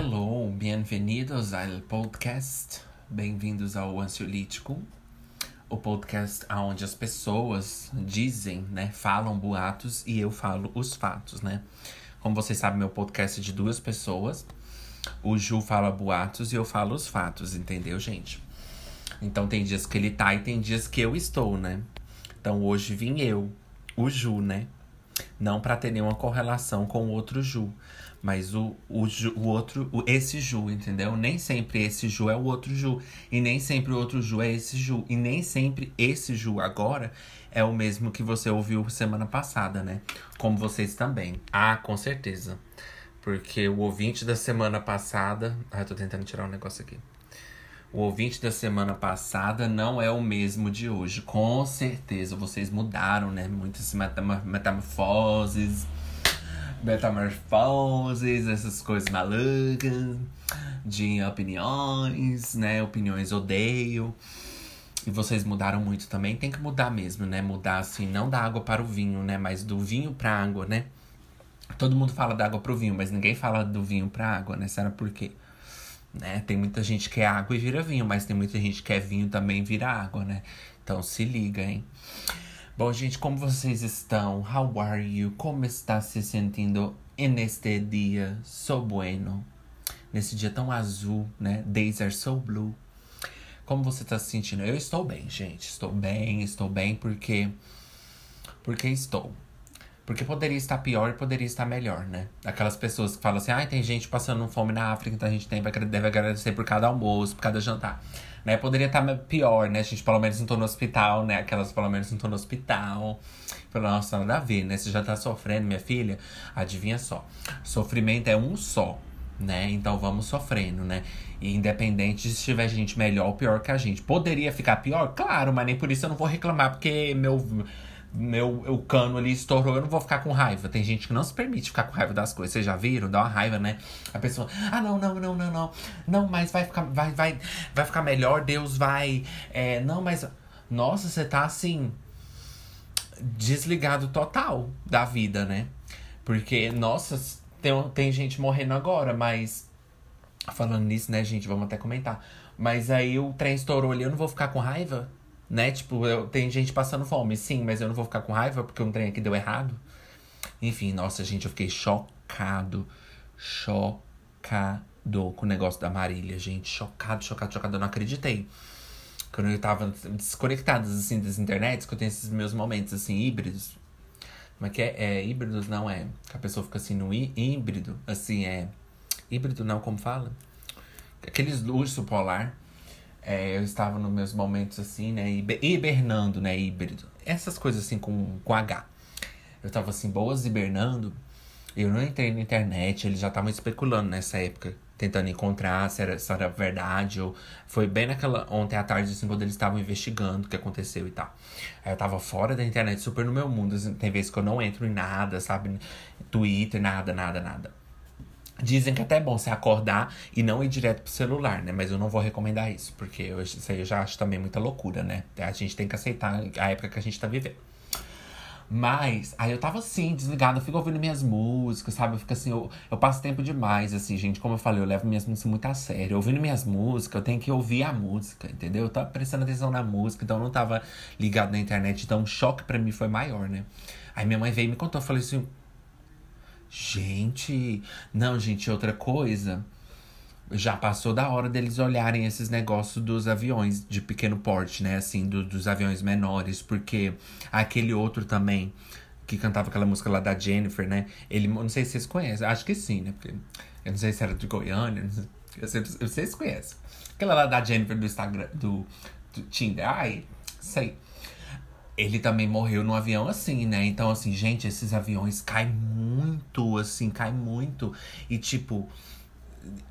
Hello, bem-vindos ao podcast. Bem-vindos ao Ansiolítico, o podcast onde as pessoas dizem, né, falam boatos e eu falo os fatos, né? Como vocês sabem, meu podcast é de duas pessoas. O Ju fala boatos e eu falo os fatos, entendeu, gente? Então tem dias que ele tá e tem dias que eu estou, né? Então hoje vim eu, o Ju, né? Não para ter nenhuma correlação com o outro Ju. Mas o, o, o outro, o, esse Ju, entendeu? Nem sempre esse Ju é o outro Ju. E nem sempre o outro Ju é esse Ju. E nem sempre esse Ju agora é o mesmo que você ouviu semana passada, né? Como vocês também. Ah, com certeza. Porque o ouvinte da semana passada. Ah, eu tô tentando tirar um negócio aqui. O ouvinte da semana passada não é o mesmo de hoje. Com certeza, vocês mudaram, né? Muitas metamorfoses, metamorfoses, essas coisas malucas, de opiniões, né? Opiniões odeio. E vocês mudaram muito também. Tem que mudar mesmo, né? Mudar assim, não da água para o vinho, né? Mas do vinho pra água, né? Todo mundo fala da água pro vinho, mas ninguém fala do vinho pra água, né? Será por quê? né? Tem muita gente que é água e vira vinho, mas tem muita gente que é vinho também vira água, né? Então se liga, hein? Bom, gente, como vocês estão? How are you? Como está se sentindo neste dia so bueno? Nesse dia tão azul, né? Days are so blue. Como você está se sentindo? Eu estou bem, gente. Estou bem, estou bem porque porque estou. Porque poderia estar pior e poderia estar melhor, né? Aquelas pessoas que falam assim, ah, tem gente passando fome na África, então a gente tem, deve agradecer por cada almoço, por cada jantar. Né? Poderia estar pior, né? A gente pelo menos não tô no hospital, né? Aquelas pelo menos não tô no hospital. Pela nossa, nada a ver, né? Você já tá sofrendo, minha filha? Adivinha só. Sofrimento é um só, né? Então vamos sofrendo, né? E independente se tiver gente melhor ou pior que a gente. Poderia ficar pior? Claro, mas nem por isso eu não vou reclamar, porque meu meu o cano ali estourou, eu não vou ficar com raiva. Tem gente que não se permite ficar com raiva das coisas. Vocês já viram? Dá uma raiva, né? A pessoa, ah, não, não, não, não, não. Não, mas vai ficar, vai, vai, vai ficar melhor, Deus vai. É, não, mas. Nossa, você tá assim. Desligado total da vida, né? Porque, nossa, tem, tem gente morrendo agora, mas. Falando nisso, né, gente? Vamos até comentar. Mas aí o trem estourou ali, eu não vou ficar com raiva? Né? Tipo, eu, tem gente passando fome, sim, mas eu não vou ficar com raiva porque um trem aqui deu errado. Enfim, nossa, gente, eu fiquei chocado. Chocado com o negócio da Marília, gente. Chocado, chocado, chocado. Eu não acreditei. Quando eu tava desconectado, assim, das internets, que eu tenho esses meus momentos, assim, híbridos. Como é que é? É híbridos, não é? Que a pessoa fica assim no híbrido, assim, é. Híbrido não, como fala? Aqueles urso polar. É, eu estava nos meus momentos assim, né? Hibernando, né? Híbrido. Essas coisas assim com, com H. Eu estava assim, boas hibernando. Eu não entrei na internet, eles já estavam especulando nessa época, tentando encontrar se era, se era verdade ou. Foi bem naquela. Ontem à tarde, assim, quando eles estavam investigando o que aconteceu e tal. Aí eu tava fora da internet, super no meu mundo. Assim, tem vezes que eu não entro em nada, sabe? Twitter, nada, nada, nada. Dizem que até é bom você acordar e não ir direto pro celular, né? Mas eu não vou recomendar isso, porque eu, isso aí eu já acho também muita loucura, né? A gente tem que aceitar a época que a gente tá vivendo. Mas, aí eu tava assim, desligado, eu fico ouvindo minhas músicas, sabe? Eu fico assim, eu, eu passo tempo demais, assim, gente. Como eu falei, eu levo minhas músicas muito a sério. Ouvindo minhas músicas, eu tenho que ouvir a música, entendeu? Eu tava prestando atenção na música, então eu não tava ligado na internet. Então o choque para mim foi maior, né? Aí minha mãe veio e me contou, eu falei assim, Gente, não, gente, outra coisa. Já passou da hora deles olharem esses negócios dos aviões de pequeno porte, né? Assim, do, dos aviões menores. Porque aquele outro também, que cantava aquela música lá da Jennifer, né? Ele, não sei se vocês conhecem, acho que sim, né? Porque eu não sei se era de Goiânia, não sei, eu sei, vocês conhecem. Aquela lá da Jennifer do Instagram, do, do Tinder. Ai, sei ele também morreu num avião assim, né? Então, assim, gente, esses aviões caem muito, assim, caem muito. E, tipo.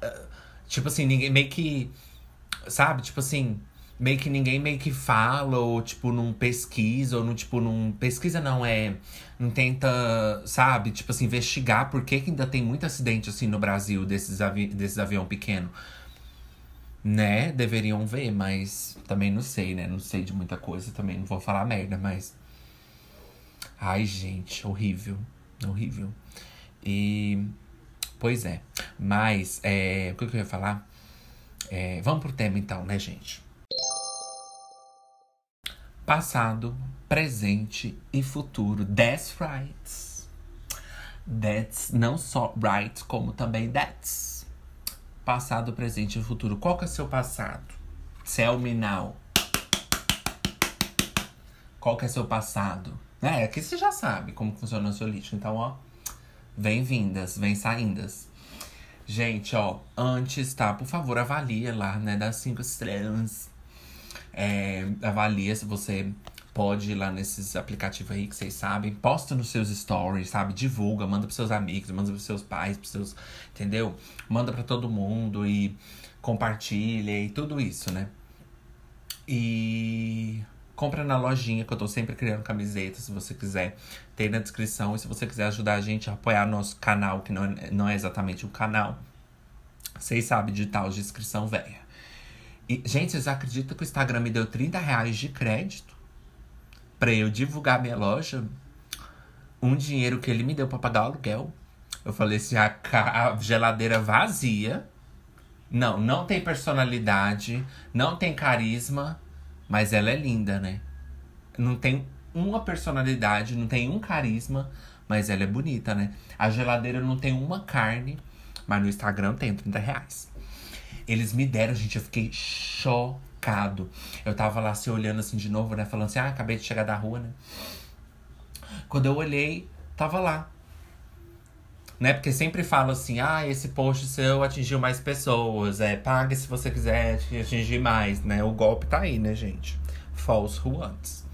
Uh, tipo assim, ninguém meio que. Sabe? Tipo assim. Meio que ninguém meio que fala, ou, tipo, não pesquisa, ou não, tipo, não. Pesquisa não é. Não tenta, sabe? Tipo assim, investigar por que, que ainda tem muito acidente, assim, no Brasil, desses, avi desses avião pequeno né, deveriam ver, mas também não sei, né? Não sei de muita coisa também, não vou falar merda, mas. Ai, gente, horrível. Horrível. E. Pois é. Mas, é, o que eu ia falar? É, vamos pro tema então, né, gente? Passado, presente e futuro. That's right. That's não só right, como também that's. Passado, presente e futuro. Qual que é seu passado? Tell me now. Qual que é seu passado? É, aqui você já sabe como funciona o seu lixo. Então, ó, vem-vindas, vem saindas. Gente, ó, antes, tá? Por favor, avalia lá, né? Das cinco estrelas. É, avalia se você pode ir lá nesses aplicativos aí que vocês sabem. Posta nos seus stories, sabe? Divulga, manda pros seus amigos, manda pros seus pais, pros seus. Entendeu? Manda pra todo mundo e compartilha e tudo isso, né? E compra na lojinha, que eu tô sempre criando camisetas, se você quiser. Tem na descrição. E se você quiser ajudar a gente a apoiar nosso canal, que não é, não é exatamente um canal, vocês sabem de tal de inscrição velha. E, gente, vocês acreditam que o Instagram me deu 30 reais de crédito pra eu divulgar minha loja? Um dinheiro que ele me deu pra pagar o aluguel. Eu falei assim, a, a geladeira vazia. Não, não tem personalidade, não tem carisma, mas ela é linda, né? Não tem uma personalidade, não tem um carisma, mas ela é bonita, né? A geladeira não tem uma carne, mas no Instagram tem 30 reais. Eles me deram, gente, eu fiquei Eu tava lá se olhando assim de novo, né? Falando assim, ah, acabei de chegar da rua, né? Quando eu olhei, tava lá. Né? Porque sempre falo assim, ah, esse post seu atingiu mais pessoas. É, pague se você quiser atingir mais, né? O golpe tá aí, né, gente? False wants.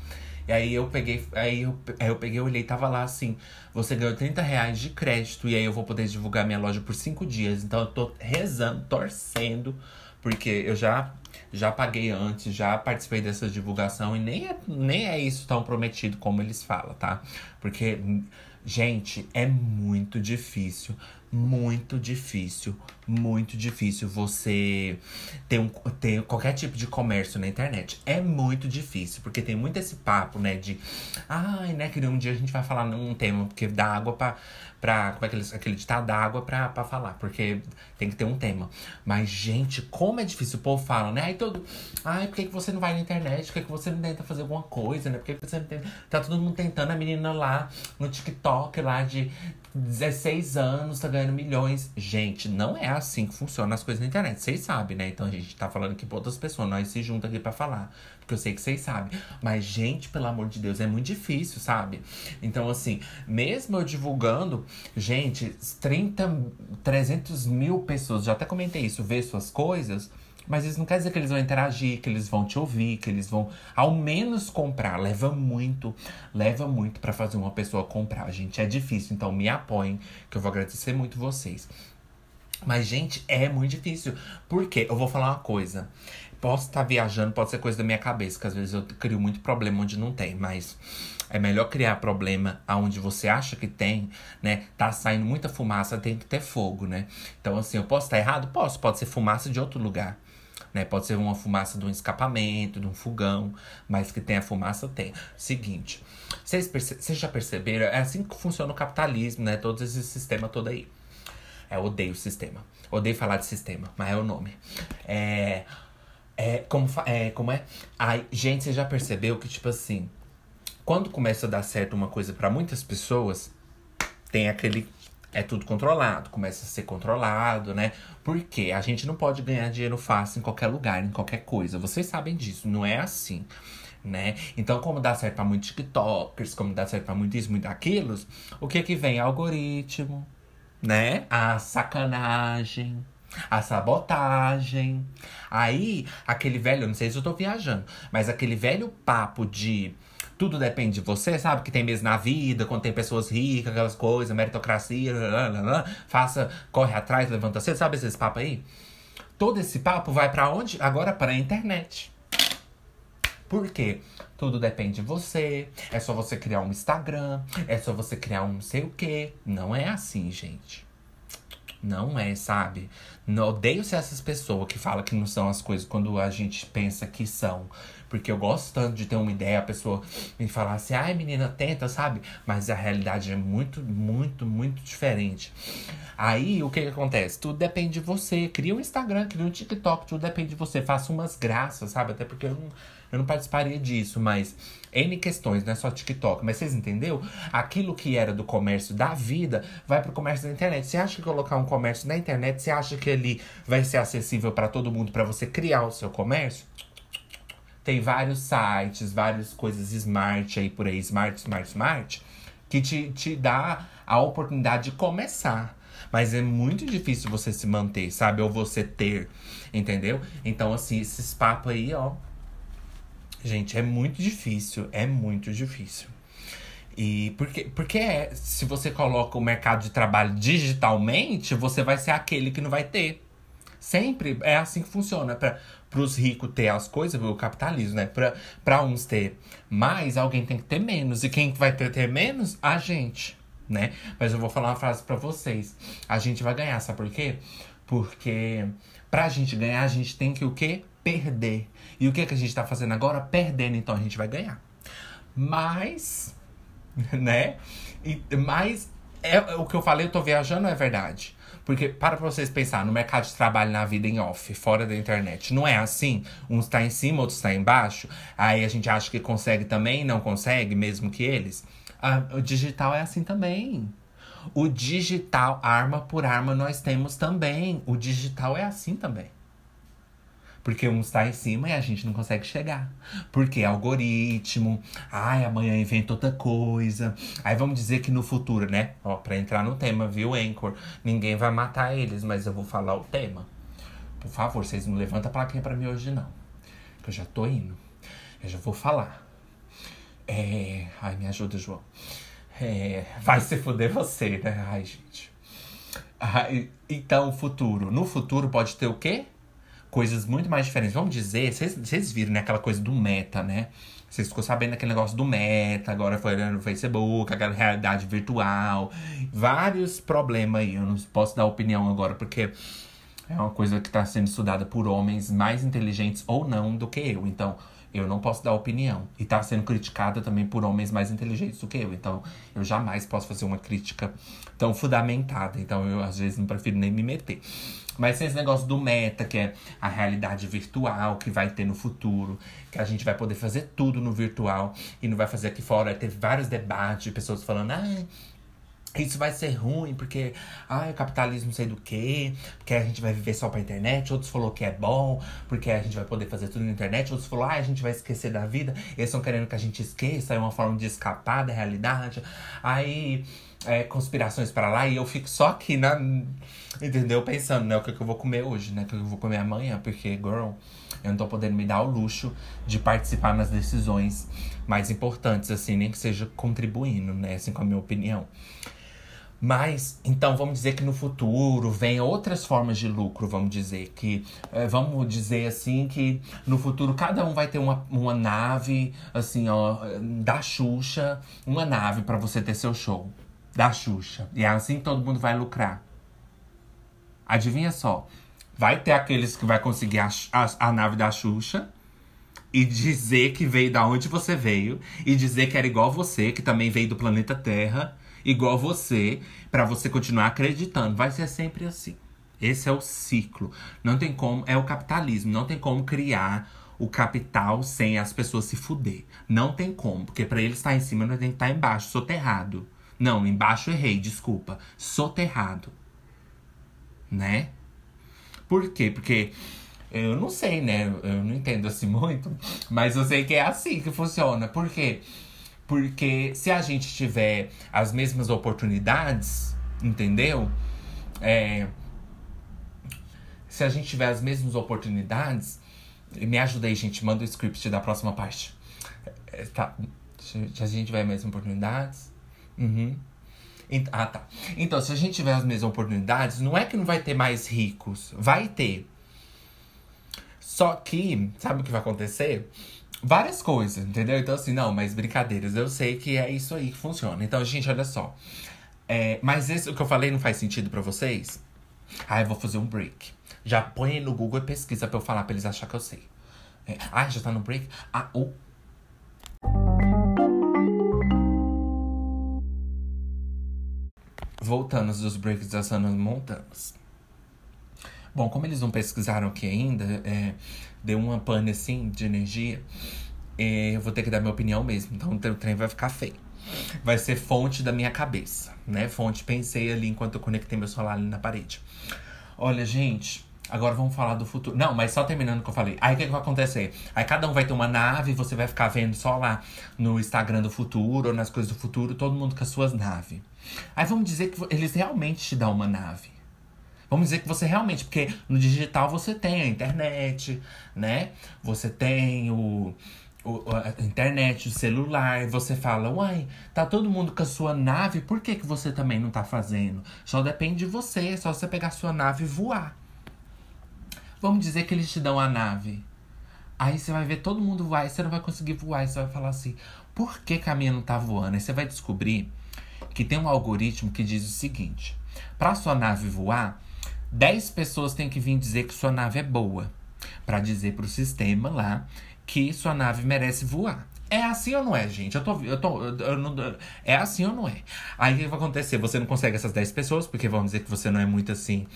E aí eu peguei, aí eu, aí eu peguei, olhei, tava lá assim, você ganhou 30 reais de crédito e aí eu vou poder divulgar minha loja por cinco dias. Então eu tô rezando, torcendo, porque eu já já paguei antes, já participei dessa divulgação e nem é, nem é isso tão prometido como eles falam, tá? Porque, gente, é muito difícil muito difícil, muito difícil você ter, um, ter qualquer tipo de comércio na internet. É muito difícil, porque tem muito esse papo, né, de ai, né, que um dia a gente vai falar num tema, porque dá água pra, pra como é que eles, aquele ditado, dá água pra, pra falar, porque tem que ter um tema. Mas, gente, como é difícil, o povo fala, né, ai, todo, ai, por que, que você não vai na internet, por que, que você não tenta fazer alguma coisa, né, por que, que você não tenta, tá todo mundo tentando, a menina lá no TikTok lá de 16 anos, tá ganhando milhões. Gente, não é assim que funcionam as coisas na internet. Vocês sabem, né? Então a gente tá falando aqui pra outras pessoas. Nós se junta aqui para falar. Porque eu sei que vocês sabem. Mas, gente, pelo amor de Deus, é muito difícil, sabe? Então, assim, mesmo eu divulgando, gente, 30, 300 mil pessoas, já até comentei isso, ver suas coisas mas isso não quer dizer que eles vão interagir, que eles vão te ouvir, que eles vão ao menos comprar. Leva muito, leva muito para fazer uma pessoa comprar, gente. É difícil, então me apoiem, que eu vou agradecer muito vocês. Mas, gente, é muito difícil. Por quê? Eu vou falar uma coisa. Posso estar viajando, pode ser coisa da minha cabeça, que às vezes eu crio muito problema onde não tem, mas é melhor criar problema aonde você acha que tem, né? Tá saindo muita fumaça, tem que ter fogo, né? Então, assim, eu posso estar errado? Posso, pode ser fumaça de outro lugar. Né? Pode ser uma fumaça de um escapamento, de um fogão, mas que tem a fumaça, tem. Seguinte, vocês, vocês já perceberam? É assim que funciona o capitalismo, né? Todo esse sistema todo aí. É, eu odeio o sistema. Odeio falar de sistema, mas é o nome. É. É, como, é, como é? Ai, gente, você já percebeu que, tipo assim, quando começa a dar certo uma coisa para muitas pessoas, tem aquele é tudo controlado, começa a ser controlado, né? Porque a gente não pode ganhar dinheiro fácil em qualquer lugar, em qualquer coisa. Vocês sabem disso, não é assim, né? Então, como dá certo para muitos TikTokers, como dá certo para muito isso, muito aquilo, o que que vem? Algoritmo, né? A sacanagem, a sabotagem. Aí, aquele velho, não sei se eu tô viajando, mas aquele velho papo de tudo depende de você, sabe? Que tem mesmo na vida, quando tem pessoas ricas, aquelas coisas, meritocracia, lá, lá, lá, faça, corre atrás, levanta cedo, sabe esses papos aí? Todo esse papo vai para onde? Agora para a internet. Por quê? Tudo depende de você. É só você criar um Instagram. É só você criar um não sei o quê. Não é assim, gente. Não é, sabe? Não, odeio ser essas pessoas que falam que não são as coisas quando a gente pensa que são. Porque eu gosto tanto de ter uma ideia, a pessoa me falar assim, ai menina, tenta, sabe? Mas a realidade é muito, muito, muito diferente. Aí o que, que acontece? Tudo depende de você. Cria um Instagram, cria um TikTok, tudo depende de você. Faça umas graças, sabe? Até porque eu não eu não participaria disso, mas N questões, não é só TikTok. Mas vocês entenderam? Aquilo que era do comércio da vida vai pro comércio da internet. Você acha que colocar um comércio na internet, você acha que ele vai ser acessível para todo mundo para você criar o seu comércio? Tem vários sites, várias coisas smart aí por aí, smart, smart, smart, que te, te dá a oportunidade de começar. Mas é muito difícil você se manter, sabe? Ou você ter, entendeu? Então, assim, esses papos aí, ó, Gente, é muito difícil, é muito difícil. E porque, porque é, se você coloca o mercado de trabalho digitalmente, você vai ser aquele que não vai ter. Sempre é assim que funciona. Para os ricos ter as coisas, o capitalismo, né? Para uns ter mais, alguém tem que ter menos. E quem vai ter, ter menos? A gente, né? Mas eu vou falar uma frase para vocês. A gente vai ganhar, sabe por quê? Porque pra gente ganhar, a gente tem que o quê? perder. E o que, é que a gente está fazendo agora? Perdendo, então a gente vai ganhar. Mas, né? Mas é, o que eu falei, eu tô viajando, é verdade. Porque, para vocês pensar, no mercado de trabalho, na vida em off, fora da internet, não é assim? Um está em cima, outro está embaixo. Aí a gente acha que consegue também, não consegue, mesmo que eles. Ah, o digital é assim também. O digital, arma por arma, nós temos também. O digital é assim também. Porque um está em cima e a gente não consegue chegar. Porque algoritmo, ai, amanhã inventa outra coisa. Aí vamos dizer que no futuro, né? Ó, pra entrar no tema, viu, Anchor? Ninguém vai matar eles, mas eu vou falar o tema. Por favor, vocês não levantam a plaquinha pra mim hoje, não. Que eu já tô indo. Eu já vou falar. É... Ai, me ajuda, João. É... Vai se fuder você, né? Ai, gente. Ai, então, futuro. No futuro pode ter o quê? Coisas muito mais diferentes. Vamos dizer, vocês viram, né, aquela coisa do meta, né? Vocês ficou sabendo daquele negócio do meta, agora foi no Facebook, aquela realidade virtual. Vários problemas aí. Eu não posso dar opinião agora, porque é uma coisa que está sendo estudada por homens mais inteligentes ou não do que eu. Então, eu não posso dar opinião. E está sendo criticada também por homens mais inteligentes do que eu. Então, eu jamais posso fazer uma crítica tão fundamentada. Então, eu às vezes não prefiro nem me meter. Mas tem esse negócio do meta, que é a realidade virtual que vai ter no futuro, que a gente vai poder fazer tudo no virtual e não vai fazer aqui fora. Teve vários debates de pessoas falando, ah, isso vai ser ruim, porque ah, o capitalismo sei do que, porque a gente vai viver só pra internet, outros falou que é bom, porque a gente vai poder fazer tudo na internet, outros falou, ah, a gente vai esquecer da vida, eles estão querendo que a gente esqueça, é uma forma de escapar da realidade. Aí, é, conspirações para lá, e eu fico só aqui na. Entendeu? Pensando, né? O que, é que eu vou comer hoje, né? O que, é que eu vou comer amanhã, porque, girl, eu não tô podendo me dar o luxo de participar nas decisões mais importantes, assim, nem que seja contribuindo, né? Assim, com a minha opinião. Mas, então, vamos dizer que no futuro vem outras formas de lucro, vamos dizer. Que, é, vamos dizer assim, que no futuro cada um vai ter uma, uma nave, assim, ó, da Xuxa, uma nave para você ter seu show. Da Xuxa. E é assim que todo mundo vai lucrar. Adivinha só. Vai ter aqueles que vai conseguir a, a, a nave da Xuxa e dizer que veio da onde você veio e dizer que era igual você, que também veio do planeta Terra igual você, para você continuar acreditando. Vai ser sempre assim. Esse é o ciclo. Não tem como, é o capitalismo, não tem como criar o capital sem as pessoas se fuder. Não tem como, porque para ele estar em cima, não tem que estar embaixo, soterrado. Não, embaixo errei, desculpa. Soterrado. Né? Por quê? Porque eu não sei, né? Eu não entendo assim muito, mas eu sei que é assim que funciona. Por quê? Porque se a gente tiver as mesmas oportunidades, entendeu? É, se a gente tiver as mesmas oportunidades, me ajuda aí, gente. Manda o script da próxima parte. É, tá. Se a gente tiver as mesmas oportunidades. Uhum. Ah, tá. Então, se a gente tiver as mesmas oportunidades, não é que não vai ter mais ricos. Vai ter. Só que, sabe o que vai acontecer? Várias coisas, entendeu? Então, assim, não, mas brincadeiras, eu sei que é isso aí que funciona. Então, gente, olha só. É, mas esse, o que eu falei não faz sentido para vocês? Ah, eu vou fazer um break. Já põe no Google e pesquisa pra eu falar pra eles acharem que eu sei. É, ah, já tá no break? Ah, oh. Voltando dos breaks das Hannah Montanas. Bom, como eles não pesquisaram aqui ainda, é, deu uma pane assim de energia. É, eu vou ter que dar minha opinião mesmo. Então o trem vai ficar feio. Vai ser fonte da minha cabeça, né? Fonte, pensei ali enquanto eu conectei meu celular ali na parede. Olha, gente, Agora vamos falar do futuro. Não, mas só terminando o que eu falei. Aí o que, que vai acontecer? Aí cada um vai ter uma nave, você vai ficar vendo só lá no Instagram do futuro ou nas coisas do futuro, todo mundo com as suas naves. Aí vamos dizer que eles realmente te dão uma nave. Vamos dizer que você realmente, porque no digital você tem a internet, né? Você tem o, o a internet, o celular, você fala, uai, tá todo mundo com a sua nave, por que, que você também não tá fazendo? Só depende de você, é só você pegar a sua nave e voar. Vamos dizer que eles te dão a nave. Aí você vai ver todo mundo voar e você não vai conseguir voar. E você vai falar assim, por que, que a minha não tá voando? Aí você vai descobrir que tem um algoritmo que diz o seguinte: para sua nave voar, 10 pessoas têm que vir dizer que sua nave é boa. para dizer pro sistema lá que sua nave merece voar. É assim ou não é, gente? Eu tô. Eu tô eu não, é assim ou não é? Aí o que vai acontecer? Você não consegue essas 10 pessoas, porque vamos dizer que você não é muito assim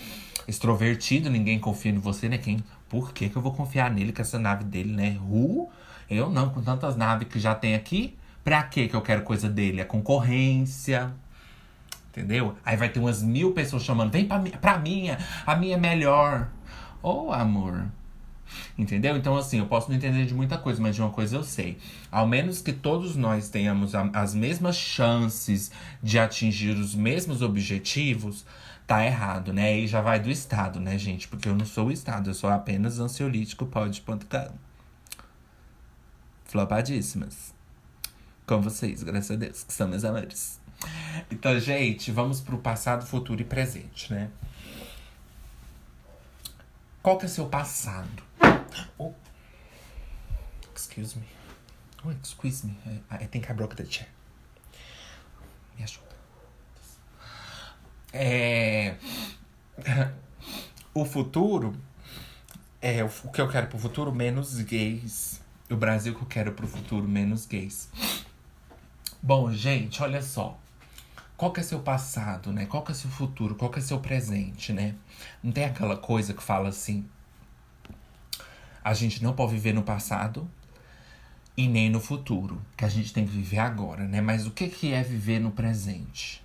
extrovertido, ninguém confia em você, né? Quem, por que, que eu vou confiar nele com essa nave dele, né? Ru, eu não, com tantas naves que já tem aqui, pra que que eu quero coisa dele? É concorrência. Entendeu? Aí vai ter umas mil pessoas chamando, vem pra, pra minha, a minha é melhor. Ô, oh, amor. Entendeu? Então, assim, eu posso não entender de muita coisa, mas de uma coisa eu sei. Ao menos que todos nós tenhamos a, as mesmas chances de atingir os mesmos objetivos, tá errado, né? E já vai do Estado, né, gente? Porque eu não sou o Estado, eu sou apenas ansiolítico pod.com. Flopadíssimas. Com vocês, graças a Deus, que são meus amores. Então, gente, vamos pro passado, futuro e presente, né? Qual que é seu passado? Oh. Excuse me. Oh, excuse me. I, I think I broke the chair. Me ajuda. É... o futuro é o que eu quero pro futuro menos gays. O Brasil que eu quero pro futuro menos gays. Bom, gente, olha só. Qual que é seu passado, né? Qual que é seu futuro? Qual que é seu presente, né? Não tem aquela coisa que fala assim. A gente não pode viver no passado e nem no futuro, que a gente tem que viver agora, né? Mas o que que é viver no presente,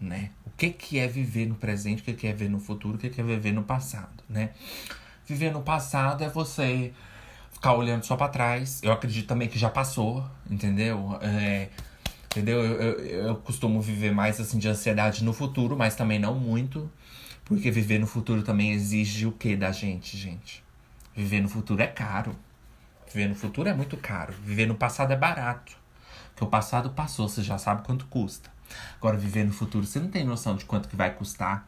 né? O que que é viver no presente, o que que é viver no futuro, o que que é viver no passado, né? Viver no passado é você ficar olhando só para trás. Eu acredito também que já passou, entendeu? É, Entendeu? Eu, eu, eu costumo viver mais assim de ansiedade no futuro, mas também não muito. Porque viver no futuro também exige o que da gente, gente? Viver no futuro é caro. Viver no futuro é muito caro. Viver no passado é barato. Porque o passado passou, você já sabe quanto custa. Agora, viver no futuro, você não tem noção de quanto que vai custar,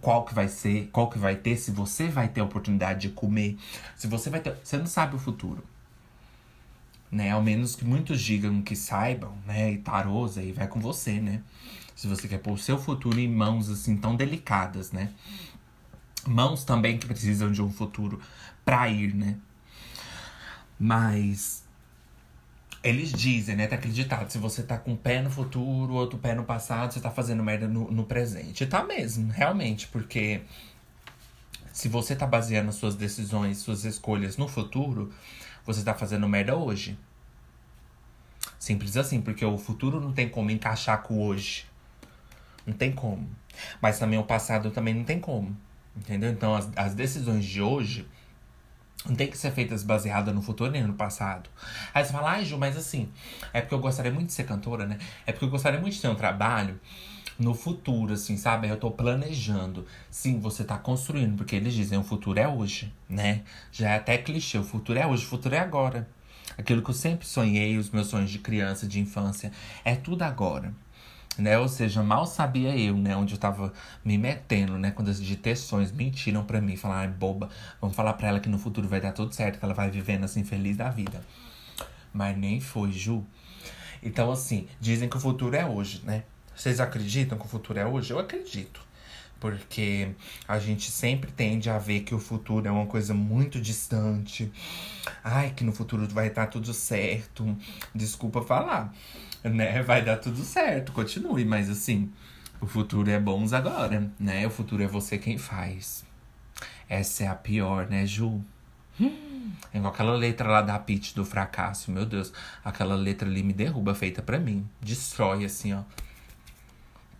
qual que vai ser, qual que vai ter, se você vai ter a oportunidade de comer, se você vai ter. Você não sabe o futuro né? Ao menos que muitos digam que saibam, né? E tarôs aí vai com você, né? Se você quer pôr o seu futuro em mãos assim tão delicadas, né? Mãos também que precisam de um futuro pra ir, né? Mas eles dizem, né? Tá acreditado. Se você tá com um pé no futuro, outro pé no passado, você tá fazendo merda no, no presente. E tá mesmo, realmente, porque se você tá baseando suas decisões, suas escolhas no futuro, você tá fazendo merda hoje. Simples assim, porque o futuro não tem como encaixar com o hoje. Não tem como. Mas também o passado também não tem como. Entendeu? Então as, as decisões de hoje não tem que ser feitas baseadas no futuro nem no passado. Aí você fala, ai, Ju, mas assim, é porque eu gostaria muito de ser cantora, né? É porque eu gostaria muito de ter um trabalho no futuro, assim, sabe? Eu tô planejando. Sim, você tá construindo, porque eles dizem o futuro é hoje, né? Já é até clichê, o futuro é hoje, o futuro é agora. Aquilo que eu sempre sonhei, os meus sonhos de criança, de infância, é tudo agora. Né? Ou seja, mal sabia eu, né, onde eu tava me metendo, né, quando as ditações mentiram para mim, falaram, boba, vamos falar para ela que no futuro vai dar tudo certo, que ela vai vivendo assim feliz da vida. Mas nem foi, Ju. Então, assim, dizem que o futuro é hoje, né? Vocês acreditam que o futuro é hoje? Eu acredito. Porque a gente sempre tende a ver que o futuro é uma coisa muito distante. Ai, que no futuro vai estar tudo certo. Desculpa falar, né? Vai dar tudo certo, continue, mas assim, o futuro é bons agora, né? O futuro é você quem faz. Essa é a pior, né, Ju? É igual aquela letra lá da Pitch do fracasso, meu Deus. Aquela letra ali me derruba, feita pra mim. Destrói, assim, ó.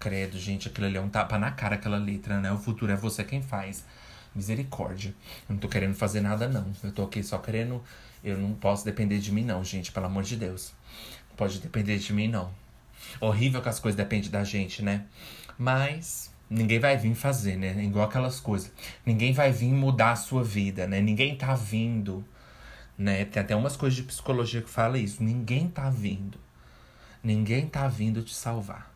Credo, gente, aquilo ali é um tapa na cara, aquela letra, né? O futuro é você quem faz. Misericórdia. Eu não tô querendo fazer nada, não. Eu tô aqui só querendo. Eu não posso depender de mim, não, gente, pelo amor de Deus. Não pode depender de mim, não. Horrível que as coisas dependem da gente, né? Mas ninguém vai vir fazer, né? Igual aquelas coisas. Ninguém vai vir mudar a sua vida, né? Ninguém tá vindo, né? Tem até umas coisas de psicologia que fala isso. Ninguém tá vindo. Ninguém tá vindo te salvar.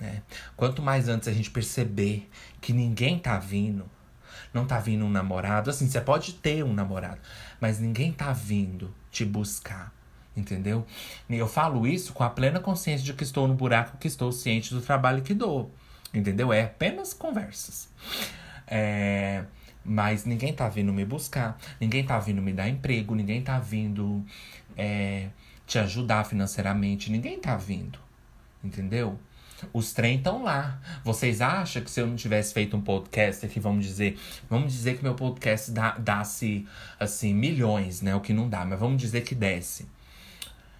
Né? Quanto mais antes a gente perceber que ninguém tá vindo, não tá vindo um namorado, assim, você pode ter um namorado, mas ninguém tá vindo te buscar, entendeu? Eu falo isso com a plena consciência de que estou no buraco, que estou ciente do trabalho que dou, entendeu? É apenas conversas. É, mas ninguém tá vindo me buscar, ninguém tá vindo me dar emprego, ninguém tá vindo é, te ajudar financeiramente, ninguém tá vindo, entendeu? Os trem estão lá. Vocês acham que se eu não tivesse feito um podcast aqui, vamos dizer, vamos dizer que meu podcast dá, dá-se assim milhões, né? O que não dá, mas vamos dizer que desse.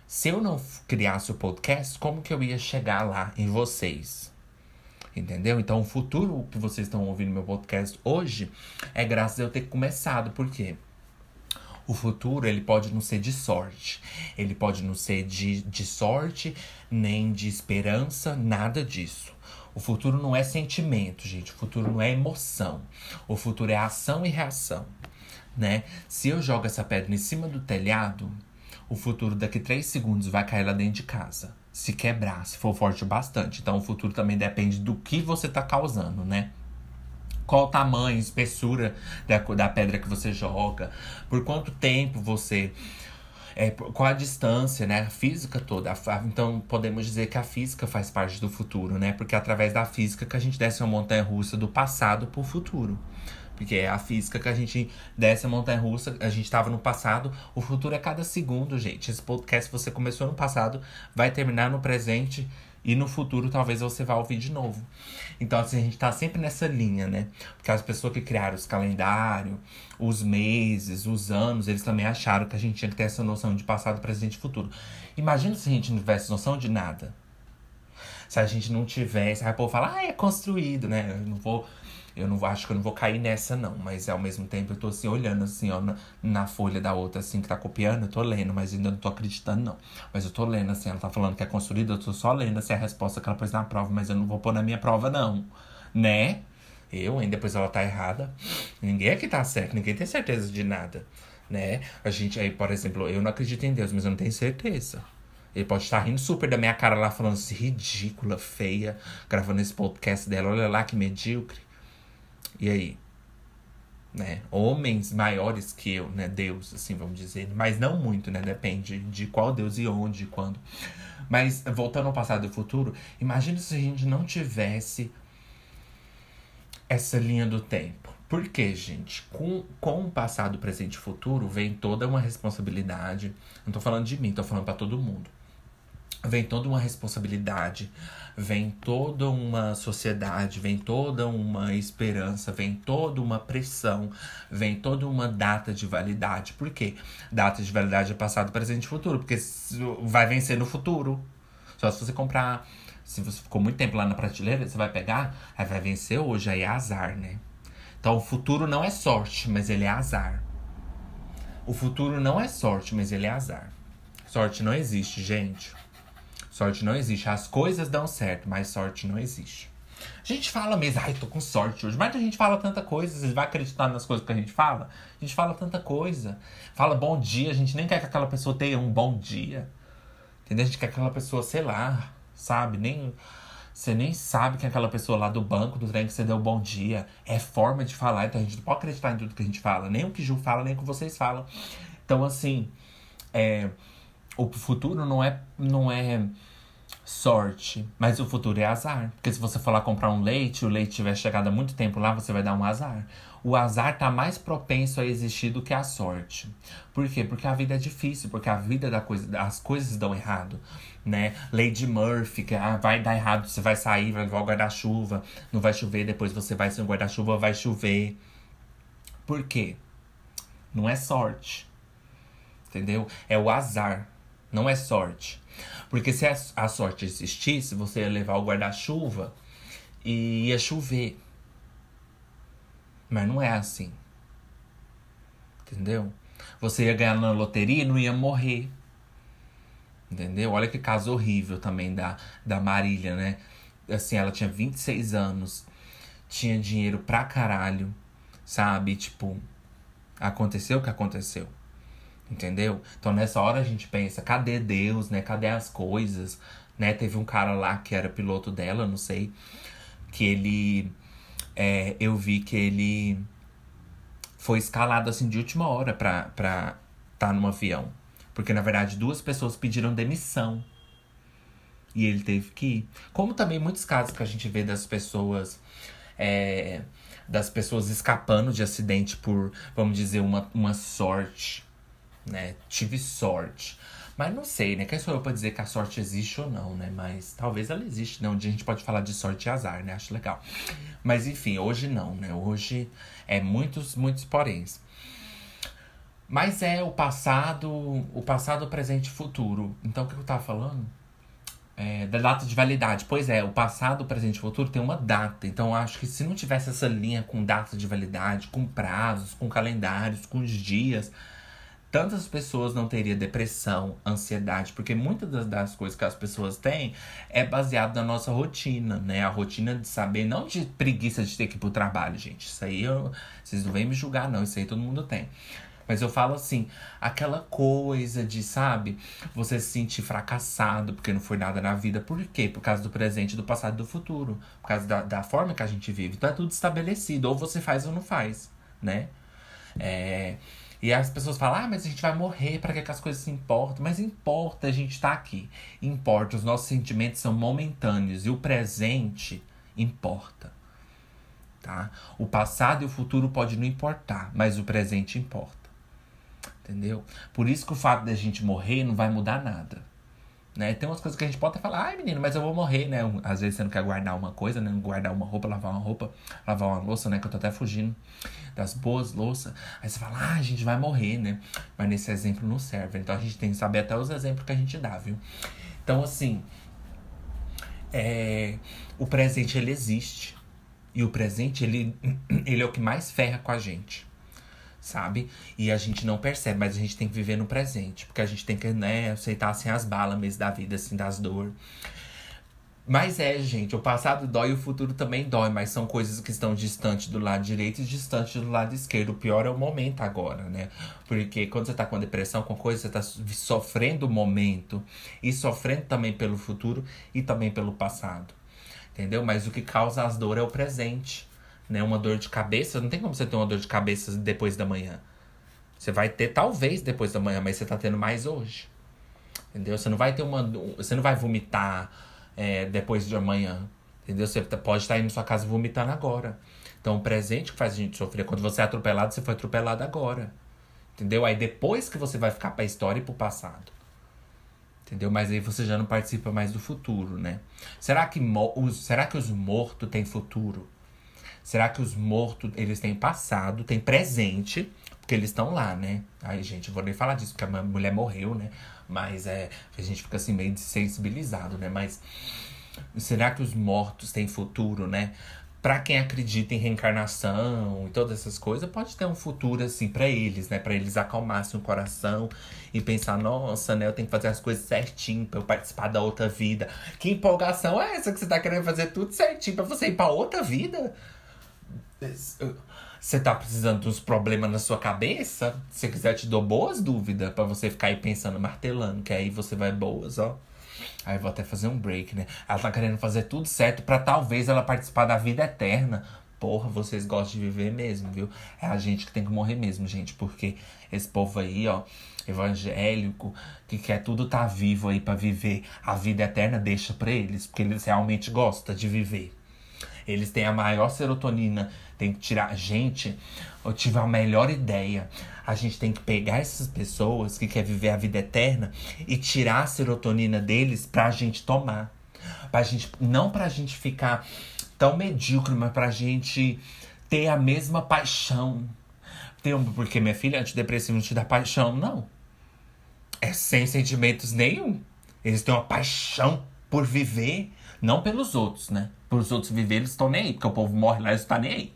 Se eu não criasse o podcast, como que eu ia chegar lá em vocês? Entendeu? Então, o futuro que vocês estão ouvindo meu podcast hoje é graças a eu ter começado. Por quê? O futuro, ele pode não ser de sorte. Ele pode não ser de, de sorte, nem de esperança, nada disso. O futuro não é sentimento, gente. O futuro não é emoção. O futuro é ação e reação, né? Se eu jogo essa pedra em cima do telhado, o futuro daqui três segundos vai cair lá dentro de casa. Se quebrar, se for forte bastante. Então o futuro também depende do que você tá causando, né? Qual o tamanho, espessura da, da pedra que você joga, por quanto tempo você. É, qual a distância, né? A física toda. Então, podemos dizer que a física faz parte do futuro, né? Porque é através da física que a gente desce uma montanha russa do passado para o futuro. Porque é a física que a gente desce a montanha russa, a gente estava no passado, o futuro é cada segundo, gente. Esse podcast você começou no passado, vai terminar no presente e no futuro talvez você vá ouvir de novo. Então, assim, a gente tá sempre nessa linha, né? Porque as pessoas que criaram os calendários, os meses, os anos, eles também acharam que a gente tinha que ter essa noção de passado, presente e futuro. Imagina se a gente não tivesse noção de nada. Se a gente não tivesse. Aí o povo fala, ah, é construído, né? Eu não vou eu não acho que eu não vou cair nessa, não. Mas ao mesmo tempo eu tô assim, olhando assim, ó, na, na, folha da outra, assim, que tá copiando, eu tô lendo, mas ainda não tô acreditando, não. Mas eu tô lendo, assim, ela tá falando que é construída, eu tô só lendo assim, a resposta que ela pôs na prova, mas eu não vou pôr na minha prova, não. Né? Eu, hein? Depois ela tá errada. Ninguém aqui tá certo, ninguém tem certeza de nada. Né? A gente aí, por exemplo, eu não acredito em Deus, mas eu não tenho certeza. Ele pode estar rindo super da minha cara lá, falando assim, ridícula, feia, gravando esse podcast dela. Olha lá que medíocre. E aí? Né? Homens maiores que eu, né? Deus, assim, vamos dizer. Mas não muito, né? Depende de qual Deus e onde e quando. Mas voltando ao passado e futuro, imagina se a gente não tivesse essa linha do tempo. Por quê, gente? Com, com o passado, presente e futuro vem toda uma responsabilidade. Não tô falando de mim, tô falando para todo mundo. Vem toda uma responsabilidade vem toda uma sociedade, vem toda uma esperança, vem toda uma pressão, vem toda uma data de validade. Por quê? Data de validade é passado, presente e futuro, porque vai vencer no futuro. Só se você comprar. Se você ficou muito tempo lá na prateleira, você vai pegar, aí vai vencer hoje, aí é azar, né? Então o futuro não é sorte, mas ele é azar. O futuro não é sorte, mas ele é azar. Sorte não existe, gente. Sorte não existe. As coisas dão certo, mas sorte não existe. A gente fala mesmo, ai, tô com sorte hoje. Mas a gente fala tanta coisa, vocês vão acreditar nas coisas que a gente fala? A gente fala tanta coisa. Fala bom dia, a gente nem quer que aquela pessoa tenha um bom dia. Entendeu? A gente quer que aquela pessoa, sei lá, sabe? Nem. Você nem sabe que aquela pessoa lá do banco, do trem que você deu bom dia. É forma de falar, então a gente não pode acreditar em tudo que a gente fala. Nem o que Ju fala, nem o que vocês falam. Então, assim, é, o futuro não é, não é sorte. Mas o futuro é azar. Porque se você for lá comprar um leite, o leite tiver chegado há muito tempo lá, você vai dar um azar. O azar tá mais propenso a existir do que a sorte. Por quê? Porque a vida é difícil, porque a vida da coisa, as coisas dão errado, né? Lady Murphy, que ah, vai dar errado, você vai sair, vai levar o guarda-chuva, não vai chover, depois você vai sem o guarda-chuva, vai chover. Por quê? Não é sorte. Entendeu? É o azar, não é sorte. Porque se a, sorte existisse, você ia levar o guarda-chuva e ia chover. Mas não é assim. Entendeu? Você ia ganhar na loteria e não ia morrer. Entendeu? Olha que caso horrível também da, da Marília, né? Assim, ela tinha 26 anos, tinha dinheiro pra caralho, sabe? Tipo, aconteceu o que aconteceu. Entendeu? Então nessa hora a gente pensa, cadê Deus, né? Cadê as coisas? Né? Teve um cara lá que era piloto dela, não sei, que ele é, eu vi que ele foi escalado assim de última hora pra estar tá no avião. Porque na verdade duas pessoas pediram demissão. E ele teve que ir. Como também muitos casos que a gente vê das pessoas. É, das pessoas escapando de acidente por, vamos dizer, uma, uma sorte né? Tive sorte. Mas não sei, né? Quem sou eu pra dizer que a sorte existe ou não, né? Mas talvez ela existe, né? Um dia a gente pode falar de sorte e azar, né? Acho legal. Mas enfim, hoje não, né? Hoje é muitos, muitos poréns. Mas é o passado, o passado, o presente e o futuro. Então o que eu tava falando? É, da data de validade. Pois é, o passado, o presente e o futuro tem uma data. Então acho que se não tivesse essa linha com data de validade, com prazos, com calendários, com os dias tantas pessoas não teriam depressão, ansiedade, porque muitas das, das, coisas que as pessoas têm é baseado na nossa rotina, né? A rotina de saber, não de preguiça de ter que ir pro trabalho, gente. Isso aí eu, vocês não vêm me julgar, não. Isso aí todo mundo tem. Mas eu falo assim, aquela coisa de, sabe, você se sentir fracassado porque não foi nada na vida. Por quê? Por causa do presente, do passado do futuro. Por causa da, da forma que a gente vive. Então é tudo estabelecido. Ou você faz ou não faz, né? É. E as pessoas falam, ah, mas a gente vai morrer, para que, que as coisas se importam? Mas importa a gente tá aqui. Importa, os nossos sentimentos são momentâneos e o presente importa. Tá? O passado e o futuro pode não importar, mas o presente importa. Entendeu? Por isso que o fato da gente morrer não vai mudar nada. Né? Tem umas coisas que a gente pode até falar, ai menino, mas eu vou morrer, né? Às vezes você não quer guardar uma coisa, né? Guardar uma roupa, lavar uma roupa, lavar uma louça, né? Que eu tô até fugindo das boas louças. Aí você fala, ah, a gente vai morrer, né? Mas nesse exemplo não serve. Então a gente tem que saber até os exemplos que a gente dá, viu? Então, assim, é, o presente ele existe. E o presente, ele, ele é o que mais ferra com a gente sabe? E a gente não percebe, mas a gente tem que viver no presente. Porque a gente tem que, né, aceitar, assim, as balas mesmo da vida, assim, das dores. Mas é, gente, o passado dói e o futuro também dói, mas são coisas que estão distantes do lado direito e distantes do lado esquerdo. O pior é o momento agora, né? Porque quando você tá com depressão, com coisa, você tá sofrendo o momento e sofrendo também pelo futuro e também pelo passado. Entendeu? Mas o que causa as dores é o presente né, uma dor de cabeça, não tem como você ter uma dor de cabeça depois da manhã. Você vai ter talvez depois da manhã, mas você tá tendo mais hoje. Entendeu? Você não vai ter uma. Você não vai vomitar é, depois de amanhã. Entendeu? Você pode estar indo na sua casa vomitando agora. Então, o presente que faz a gente sofrer. Quando você é atropelado, você foi atropelado agora. Entendeu? Aí depois que você vai ficar pra história e pro passado. Entendeu? Mas aí você já não participa mais do futuro, né? Será que, será que os mortos têm futuro? Será que os mortos, eles têm passado, têm presente, porque eles estão lá, né? Ai, gente, vou nem falar disso, porque a mulher morreu, né? Mas é, a gente fica assim meio sensibilizado, né? Mas será que os mortos têm futuro, né? Para quem acredita em reencarnação e todas essas coisas, pode ter um futuro assim para eles, né? Para eles acalmassem o coração e pensar, nossa, né, eu tenho que fazer as coisas certinho para eu participar da outra vida. Que empolgação é essa que você tá querendo fazer tudo certinho para você ir para outra vida? Você tá precisando dos problemas na sua cabeça? Se quiser, te dou boas dúvidas para você ficar aí pensando, martelando, que aí você vai boas, ó. Aí vou até fazer um break, né? Ela tá querendo fazer tudo certo para talvez ela participar da vida eterna. Porra, vocês gostam de viver mesmo, viu? É a gente que tem que morrer mesmo, gente. Porque esse povo aí, ó, evangélico, que quer tudo tá vivo aí para viver a vida eterna, deixa pra eles. Porque eles realmente gostam de viver. Eles têm a maior serotonina. Tem que tirar. Gente, eu tive a melhor ideia. A gente tem que pegar essas pessoas que querem viver a vida eterna e tirar a serotonina deles pra gente tomar. Pra gente, não pra gente ficar tão medíocre, mas pra gente ter a mesma paixão. Porque, minha filha, antidepressivo não te dá paixão, não. É sem sentimentos nenhum. Eles têm uma paixão por viver, não pelos outros, né? Por os outros viver, eles estão nem aí, porque o povo morre lá e está nem aí.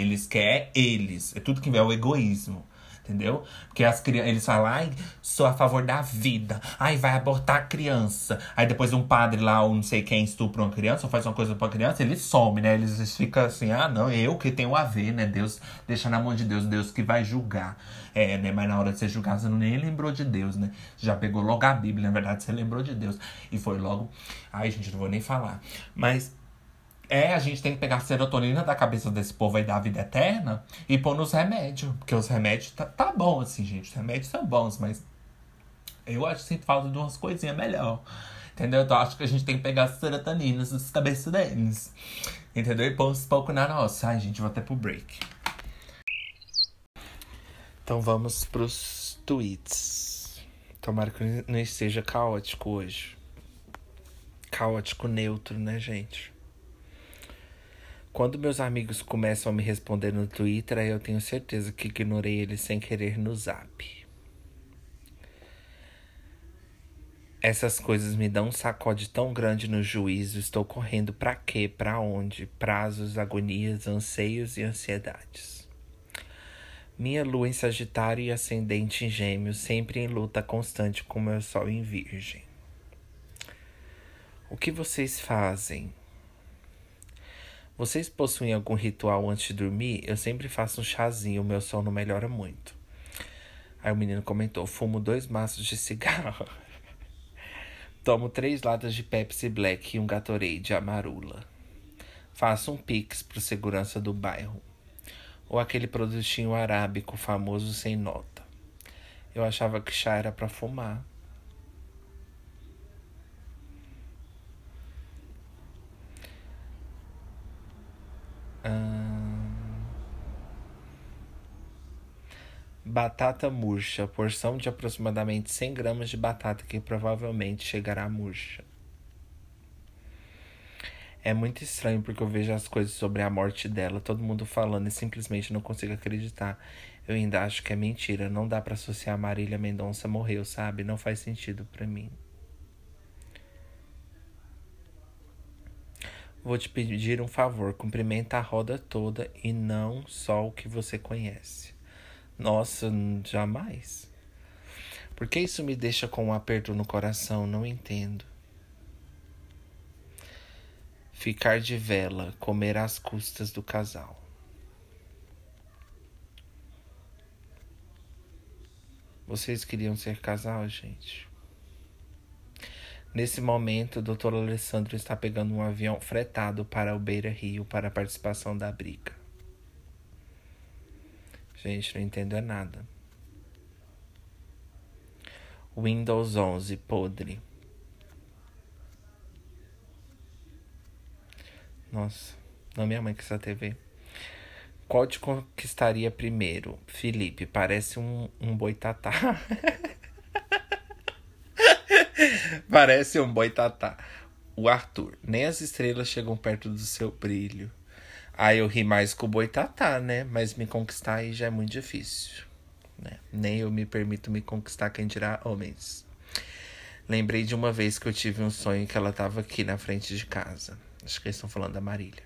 Eles querem eles. É tudo que vem é o egoísmo. Entendeu? Porque as crianças, eles falam, ai, sou a favor da vida. Ai, vai abortar a criança. Aí depois um padre lá, ou não sei quem, estupra uma criança, ou faz uma coisa pra criança, ele some, né? Eles ficam assim, ah, não, eu que tenho a ver, né? Deus, deixa na mão de Deus, Deus que vai julgar. É, né? Mas na hora de você julgar, você nem lembrou de Deus, né? Você já pegou logo a Bíblia, na verdade, você lembrou de Deus. E foi logo. Ai, gente, não vou nem falar. Mas é, a gente tem que pegar a serotonina da cabeça desse povo aí da vida eterna e pôr nos remédios. Porque os remédios tá, tá bom, assim, gente. Os remédios são bons, mas eu acho que sinto falta de umas coisinhas melhor. Entendeu? Então acho que a gente tem que pegar as serotoninas das cabeças deles. Entendeu? E pôr uns pouco na nossa. Ai, gente, vou até pro break. Então vamos pros tweets. Tomara que não esteja caótico hoje. Caótico neutro, né, gente? Quando meus amigos começam a me responder no Twitter, eu tenho certeza que ignorei eles sem querer no zap. Essas coisas me dão um sacode tão grande no juízo. Estou correndo para quê? Para onde? Prazos, agonias, anseios e ansiedades. Minha lua em Sagitário e ascendente em Gêmeos, sempre em luta constante com meu sol em Virgem. O que vocês fazem? Vocês possuem algum ritual antes de dormir? Eu sempre faço um chazinho, o meu sono melhora muito. Aí o menino comentou: fumo dois maços de cigarro. Tomo três latas de Pepsi Black e um Gatorade Amarula. Faço um pix pro segurança do bairro. Ou aquele produtinho arábico famoso sem nota. Eu achava que chá era para fumar. Batata murcha, porção de aproximadamente 100 gramas de batata que provavelmente chegará murcha. É muito estranho porque eu vejo as coisas sobre a morte dela, todo mundo falando e simplesmente não consigo acreditar. Eu ainda acho que é mentira, não dá para associar Marília Mendonça morreu, sabe? Não faz sentido para mim. Vou te pedir um favor, cumprimenta a roda toda e não só o que você conhece. Nossa, jamais. Porque isso me deixa com um aperto no coração, não entendo. Ficar de vela, comer às custas do casal. Vocês queriam ser casal, gente? Nesse momento, o Dr. Alessandro está pegando um avião fretado para o Beira Rio para a participação da briga. Gente, não entendo é nada. Windows 11 podre. Nossa, não minha mãe que essa TV. Qual te conquistaria primeiro? Felipe, parece um, um boitatá. Parece um boitatá. O Arthur. Nem as estrelas chegam perto do seu brilho. Aí eu ri mais com o boitatá, né? Mas me conquistar aí já é muito difícil. Né? Nem eu me permito me conquistar quem dirá homens. Lembrei de uma vez que eu tive um sonho que ela estava aqui na frente de casa. Acho que eles estão falando da Marília.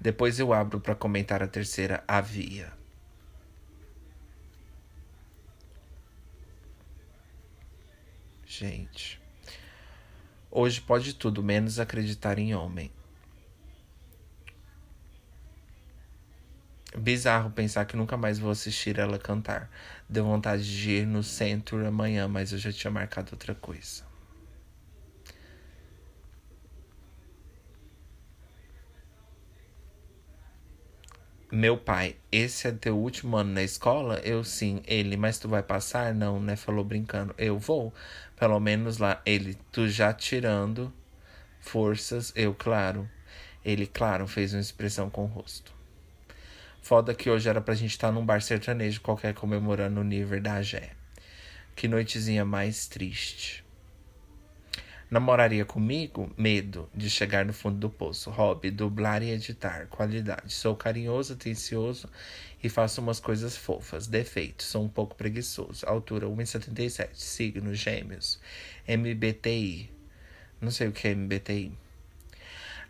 Depois eu abro para comentar a terceira, havia. Gente. Hoje pode tudo, menos acreditar em homem. Bizarro pensar que nunca mais vou assistir ela cantar. Deu vontade de ir no centro amanhã, mas eu já tinha marcado outra coisa. Meu pai, esse é teu último ano na escola? Eu sim. Ele, mas tu vai passar? Não, né? Falou brincando. Eu vou. Pelo menos lá. Ele, tu já tirando forças. Eu, claro. Ele, claro, fez uma expressão com o rosto. Foda que hoje era pra gente estar tá num bar sertanejo qualquer comemorando o nível da Gé. Que noitezinha mais triste. Namoraria comigo? Medo de chegar no fundo do poço. Hobby, dublar e editar. Qualidade. Sou carinhoso, atencioso e faço umas coisas fofas. Defeito, sou um pouco preguiçoso. Altura 1,77. Signo, gêmeos. MBTI. Não sei o que é MBTI.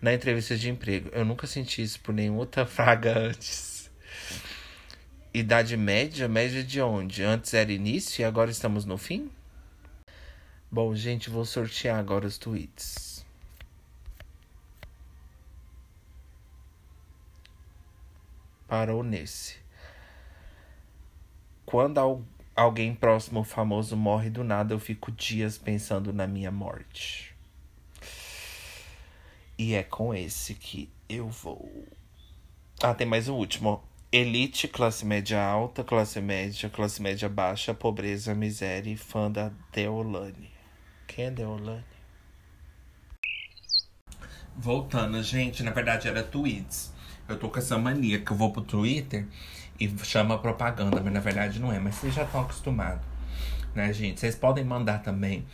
Na entrevista de emprego, eu nunca senti isso por nenhuma outra fraga antes. Idade média? Média de onde? Antes era início e agora estamos no fim? Bom, gente, vou sortear agora os tweets. Parou nesse. Quando alguém próximo famoso morre do nada, eu fico dias pensando na minha morte. E é com esse que eu vou. Ah, tem mais o último. Elite, classe média alta, classe média, classe média baixa, pobreza, miséria e fã da Deolane. Quem é Deolane? Voltando, gente, na verdade era tweets. Eu tô com essa mania que eu vou pro Twitter e chama propaganda, mas na verdade não é. Mas vocês já estão acostumados, né, gente? Vocês podem mandar também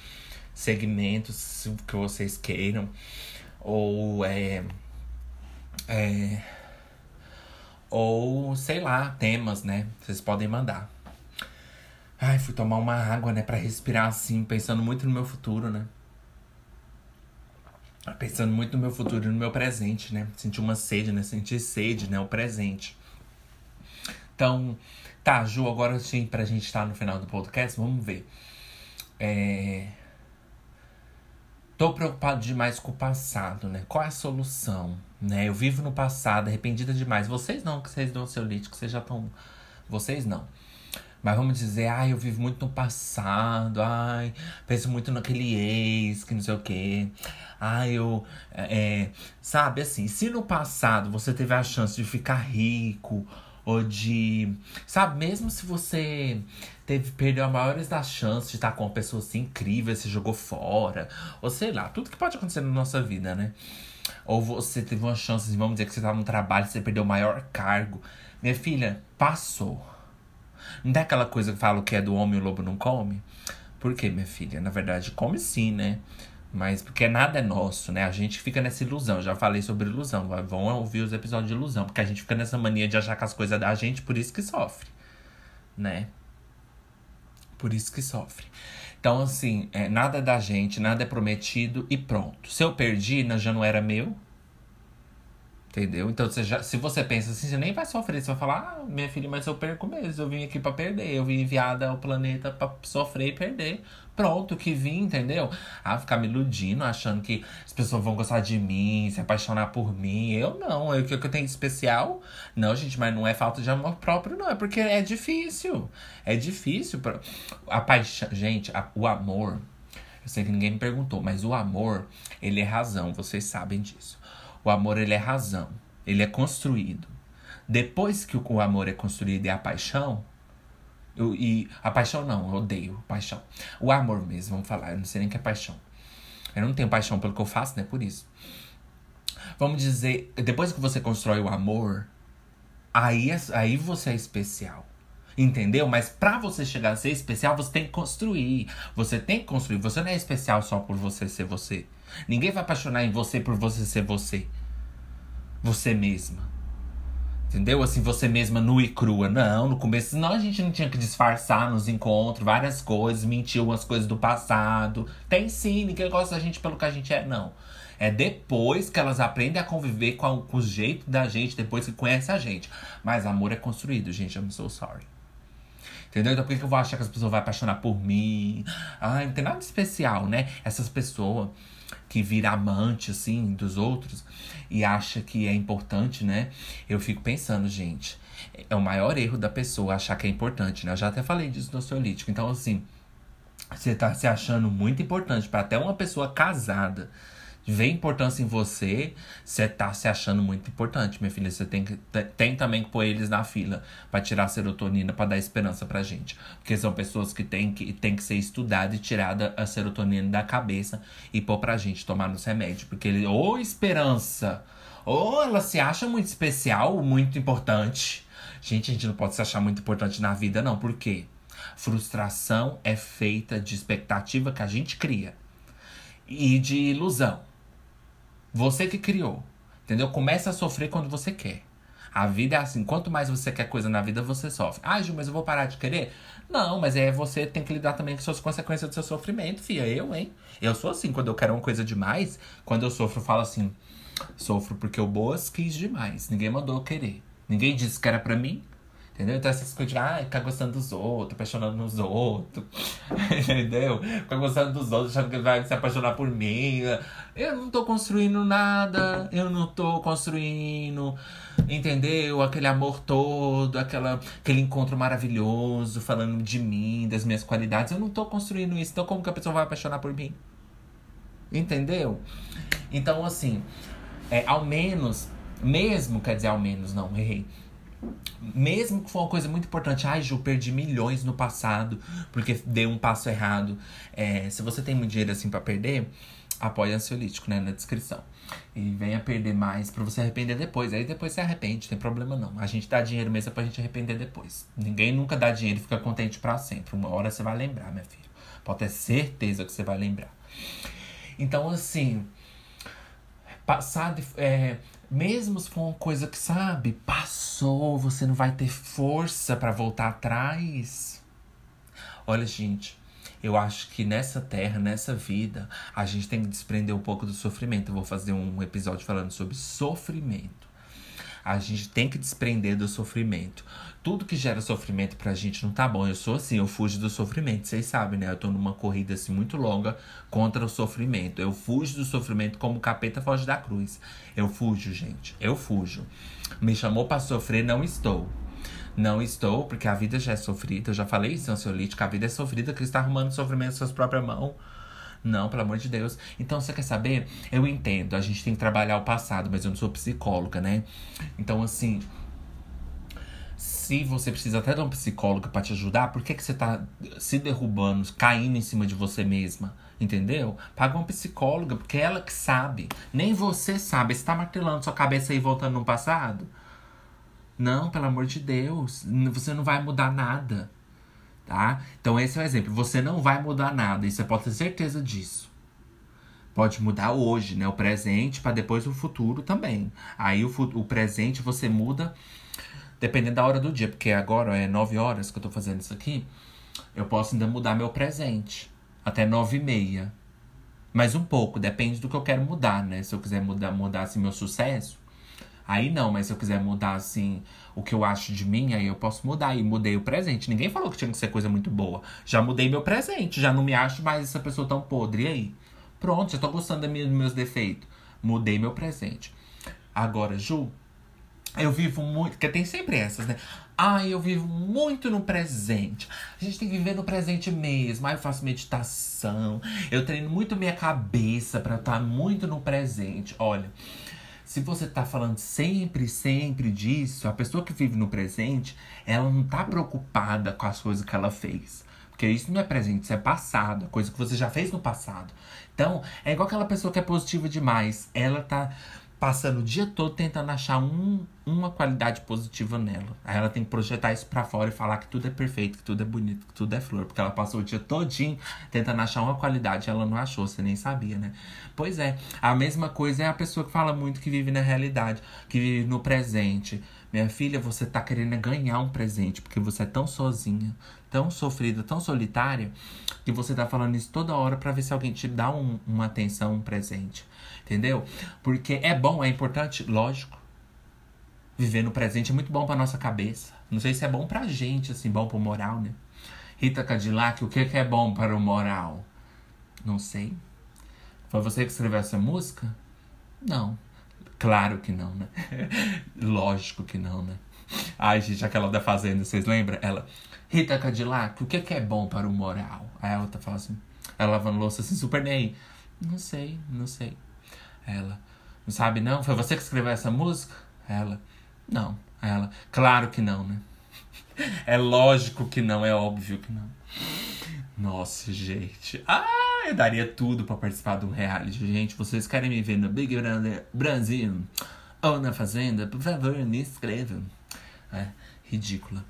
segmentos que vocês queiram. Ou é. É. Ou sei lá, temas, né? Vocês podem mandar. Ai, fui tomar uma água, né, para respirar assim, pensando muito no meu futuro, né? Pensando muito no meu futuro e no meu presente, né? Senti uma sede, né? Senti sede, né? O presente. Então, tá, Ju, agora sim, pra gente estar no final do podcast, vamos ver. É... Tô preocupado demais com o passado, né? Qual é a solução? Né? Eu vivo no passado, arrependida demais. Vocês não, que vocês dão seu lítico, vocês já estão. Vocês não. Mas vamos dizer, ai, eu vivo muito no passado, ai, penso muito naquele ex, que não sei o quê. Ai, eu. É, é, sabe assim, se no passado você teve a chance de ficar rico, ou de. Sabe, mesmo se você teve, perdeu a maiores das chances de estar com uma pessoa assim incrível, se jogou fora, ou sei lá, tudo que pode acontecer na nossa vida, né? Ou você teve uma chance, vamos dizer que você estava no trabalho, você perdeu o maior cargo. Minha filha, passou não tem aquela coisa que fala que é do homem o lobo não come? Por quê, minha filha? Na verdade, come sim, né? Mas porque nada é nosso, né? A gente fica nessa ilusão. Já falei sobre ilusão. Vão ouvir os episódios de ilusão. Porque a gente fica nessa mania de achar que as coisas da gente, por isso que sofre. Né? Por isso que sofre. Então, assim, é, nada é da gente, nada é prometido e pronto. Se eu perdi, já não era meu, Entendeu? Então, você já, se você pensa assim, você nem vai sofrer. Você vai falar, ah, minha filha, mas eu perco mesmo. Eu vim aqui para perder. Eu vim enviada ao planeta para sofrer e perder. Pronto, que vim, entendeu? Ah, ficar me iludindo, achando que as pessoas vão gostar de mim, se apaixonar por mim. Eu não. Eu, que eu tenho de especial? Não, gente, mas não é falta de amor próprio, não. É porque é difícil. É difícil. Pra... A paixão. Gente, a, o amor. Eu sei que ninguém me perguntou, mas o amor, ele é razão. Vocês sabem disso. O amor ele é razão, ele é construído. Depois que o amor é construído e a paixão, eu, e a paixão não, eu odeio paixão. O amor mesmo, vamos falar, eu não sei nem o que é paixão. Eu não tenho paixão pelo que eu faço, né? Por isso. Vamos dizer, depois que você constrói o amor, aí, é, aí você é especial. Entendeu? Mas para você chegar a ser especial, você tem que construir. Você tem que construir. Você não é especial só por você ser você. Ninguém vai apaixonar em você por você ser você. Você mesma. Entendeu? Assim, você mesma nua e crua. Não, no começo, não, a gente não tinha que disfarçar nos encontros, várias coisas, mentir umas coisas do passado. Tem sim, ninguém gosta da gente pelo que a gente é, não. É depois que elas aprendem a conviver com, a, com o jeito da gente, depois que conhece a gente. Mas amor é construído, gente. I'm so sorry. Entendeu? Então por que eu vou achar que as pessoas vão apaixonar por mim? Ah, não tem nada de especial, né? Essas pessoas que vira amante, assim, dos outros e acha que é importante, né? Eu fico pensando, gente, é o maior erro da pessoa achar que é importante, né? Eu já até falei disso no ansiolítico. Então, assim, você tá se achando muito importante para até uma pessoa casada vê importância em você, você tá se achando muito importante, minha filha. Você tem, que, tem também que pôr eles na fila para tirar a serotonina, para dar esperança pra gente. Porque são pessoas que têm que, tem que ser estudada e tirada a serotonina da cabeça e pôr pra gente tomar nos remédios. Porque ele, ou esperança, ou ela se acha muito especial, muito importante. Gente, a gente não pode se achar muito importante na vida, não. Por quê? Frustração é feita de expectativa que a gente cria e de ilusão. Você que criou. Entendeu? Começa a sofrer quando você quer. A vida é assim, quanto mais você quer coisa na vida, você sofre. Ah, Gil, mas eu vou parar de querer? Não, mas é você tem que lidar também com as consequências do seu sofrimento, fia. Eu, hein? Eu sou assim, quando eu quero uma coisa demais, quando eu sofro, eu falo assim: sofro porque o boas quis demais. Ninguém mandou eu querer. Ninguém disse que era pra mim. Entendeu? Então essas coisas de, ah, ficar gostando dos outros, apaixonando nos outros. entendeu? Ficar gostando dos outros, achando que vai se apaixonar por mim. Eu não tô construindo nada, eu não tô construindo, entendeu? Aquele amor todo, aquela, aquele encontro maravilhoso, falando de mim, das minhas qualidades. Eu não tô construindo isso. Então como que a pessoa vai apaixonar por mim? Entendeu? Então, assim, é, ao menos, mesmo, quer dizer, ao menos, não, errei mesmo que for uma coisa muito importante, ai, Ju, perdi milhões no passado porque dei um passo errado. É, se você tem muito dinheiro assim para perder, apoie ansiolítico, né, na descrição. E venha perder mais pra você arrepender depois. Aí depois você arrepende, não tem problema não. A gente dá dinheiro mesmo pra gente arrepender depois. Ninguém nunca dá dinheiro e fica contente para sempre. Uma hora você vai lembrar, minha filha. Pode ter certeza que você vai lembrar. Então, assim, passar de, é, mesmo se for uma coisa que, sabe, passou, você não vai ter força para voltar atrás. Olha, gente, eu acho que nessa terra, nessa vida, a gente tem que desprender um pouco do sofrimento. Eu vou fazer um episódio falando sobre sofrimento. A gente tem que desprender do sofrimento. Tudo que gera sofrimento pra gente não tá bom. Eu sou assim, eu fujo do sofrimento. Vocês sabem, né? Eu tô numa corrida assim muito longa contra o sofrimento. Eu fujo do sofrimento como o capeta foge da cruz. Eu fujo, gente. Eu fujo. Me chamou para sofrer, não estou. Não estou, porque a vida já é sofrida. Eu já falei isso, ansiolítico. A vida é sofrida, que está arrumando sofrimento em suas próprias mãos. Não, pelo amor de Deus. Então, você quer saber? Eu entendo, a gente tem que trabalhar o passado, mas eu não sou psicóloga, né? Então, assim. Se você precisa até de um psicólogo para te ajudar, por que, que você tá se derrubando, caindo em cima de você mesma? Entendeu? Paga uma psicóloga, porque é ela que sabe. Nem você sabe. Você tá martelando sua cabeça aí voltando no passado? Não, pelo amor de Deus. Você não vai mudar nada tá? Então esse é o exemplo. Você não vai mudar nada e você pode ter certeza disso. Pode mudar hoje, né? O presente para depois o futuro também. Aí o, o presente você muda dependendo da hora do dia, porque agora é 9 horas que eu tô fazendo isso aqui. Eu posso ainda mudar meu presente até 9 e meia. Mas um pouco, depende do que eu quero mudar, né? Se eu quiser mudar, mudar assim, meu sucesso, Aí não, mas se eu quiser mudar, assim, o que eu acho de mim, aí eu posso mudar. E mudei o presente. Ninguém falou que tinha que ser coisa muito boa. Já mudei meu presente, já não me acho mais essa pessoa tão podre. E aí? Pronto, já tô gostando dos meus defeitos. Mudei meu presente. Agora, Ju, eu vivo muito. Porque tem sempre essas, né? Ah, eu vivo muito no presente. A gente tem que viver no presente mesmo. Ah, eu faço meditação. Eu treino muito minha cabeça para estar muito no presente. Olha, se você tá falando sempre, sempre disso, a pessoa que vive no presente, ela não tá preocupada com as coisas que ela fez. Porque isso não é presente, isso é passado, coisa que você já fez no passado. Então, é igual aquela pessoa que é positiva demais. Ela tá passando o dia todo tentando achar um, uma qualidade positiva nela. Aí ela tem que projetar isso para fora e falar que tudo é perfeito, que tudo é bonito, que tudo é flor. Porque ela passou o dia todinho tentando achar uma qualidade ela não achou, você nem sabia, né? Pois é, a mesma coisa é a pessoa que fala muito que vive na realidade, que vive no presente. Minha filha, você tá querendo ganhar um presente, porque você é tão sozinha, tão sofrida, tão solitária, que você tá falando isso toda hora para ver se alguém te dá um, uma atenção, um presente. Entendeu? Porque é bom, é importante, lógico. Viver no presente é muito bom pra nossa cabeça. Não sei se é bom pra gente, assim, bom pro moral, né? Rita Cadillac, o que, que é bom para o moral? Não sei. Foi você que escreveu essa música? Não. Claro que não, né? Lógico que não, né? Ai, gente, aquela da Fazenda, vocês lembram? Ela, Rita Cadillac, o que, que é bom para o moral? Aí a outra fala assim, ela lavando louça assim, super nem. Não sei, não sei. Ela, não sabe não? Foi você que escreveu essa música? Ela, não. Ela, claro que não, né? É lógico que não, é óbvio que não. Nossa, gente. Ah, eu daria tudo para participar de um reality. Gente, vocês querem me ver no Big Brother Brasil ou na Fazenda? Por favor, me inscrevam. É, ridícula.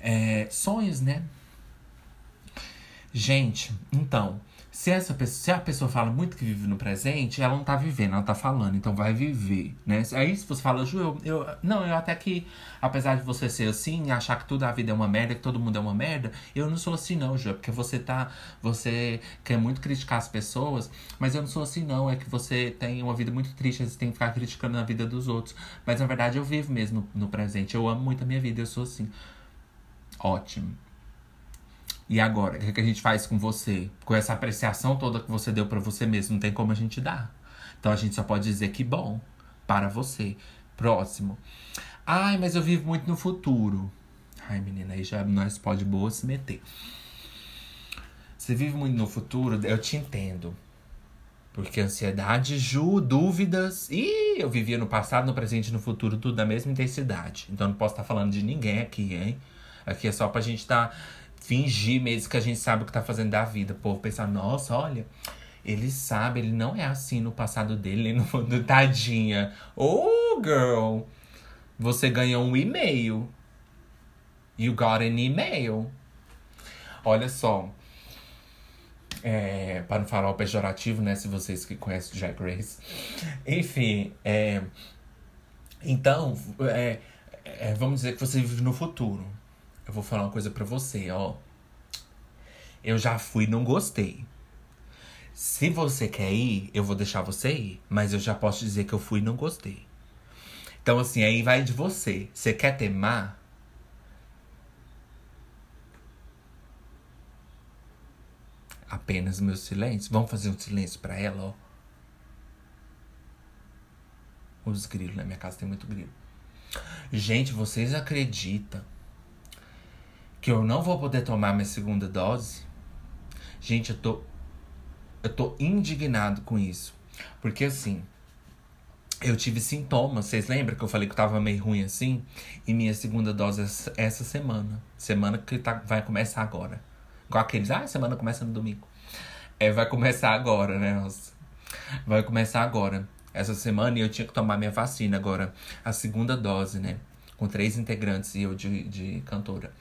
É, sonhos, né? Gente, então, se, essa pessoa, se a pessoa fala muito que vive no presente, ela não tá vivendo, ela tá falando, então vai viver, né? Aí se você fala, Ju, eu, eu, Não, eu até que, apesar de você ser assim, achar que toda a vida é uma merda, que todo mundo é uma merda, eu não sou assim, não, Ju. É porque você tá. Você quer muito criticar as pessoas, mas eu não sou assim, não. É que você tem uma vida muito triste, você tem que ficar criticando a vida dos outros. Mas na verdade eu vivo mesmo no, no presente. Eu amo muito a minha vida, eu sou assim. Ótimo. E agora, o que, é que a gente faz com você? Com essa apreciação toda que você deu para você mesmo, não tem como a gente dar. Então a gente só pode dizer que bom para você. Próximo. Ai, mas eu vivo muito no futuro. Ai, menina, aí já nós pode boa se meter. Você vive muito no futuro, eu te entendo. Porque ansiedade, Ju, dúvidas. Ih, eu vivia no passado, no presente e no futuro, tudo da mesma intensidade. Então não posso estar falando de ninguém aqui, hein? Aqui é só pra gente estar. Tá fingir mesmo que a gente sabe o que tá fazendo da vida. O povo pensar, nossa, olha, ele sabe, ele não é assim no passado dele, no fundo, tadinha. Oh, girl, você ganhou um e-mail. You got an email. Olha só. É, para não falar o pejorativo, né? Se vocês que conhecem o Jack Grace. Enfim, é, então, é, é, vamos dizer que você vive no futuro eu vou falar uma coisa para você, ó. Eu já fui e não gostei. Se você quer ir, eu vou deixar você ir. Mas eu já posso dizer que eu fui e não gostei. Então, assim, aí vai de você. Você quer temar? Apenas meu silêncio. Vamos fazer um silêncio para ela, ó. Os grilos, na minha casa tem muito grilo. Gente, vocês acreditam que eu não vou poder tomar minha segunda dose, gente, eu tô eu tô indignado com isso. Porque assim, eu tive sintomas. Vocês lembram que eu falei que eu tava meio ruim assim? E minha segunda dose é essa semana. Semana que tá, vai começar agora. Igual aqueles, ah, semana começa no domingo. É, vai começar agora, né? Nossa. Vai começar agora. Essa semana e eu tinha que tomar minha vacina agora. A segunda dose, né? Com três integrantes e eu de, de cantora.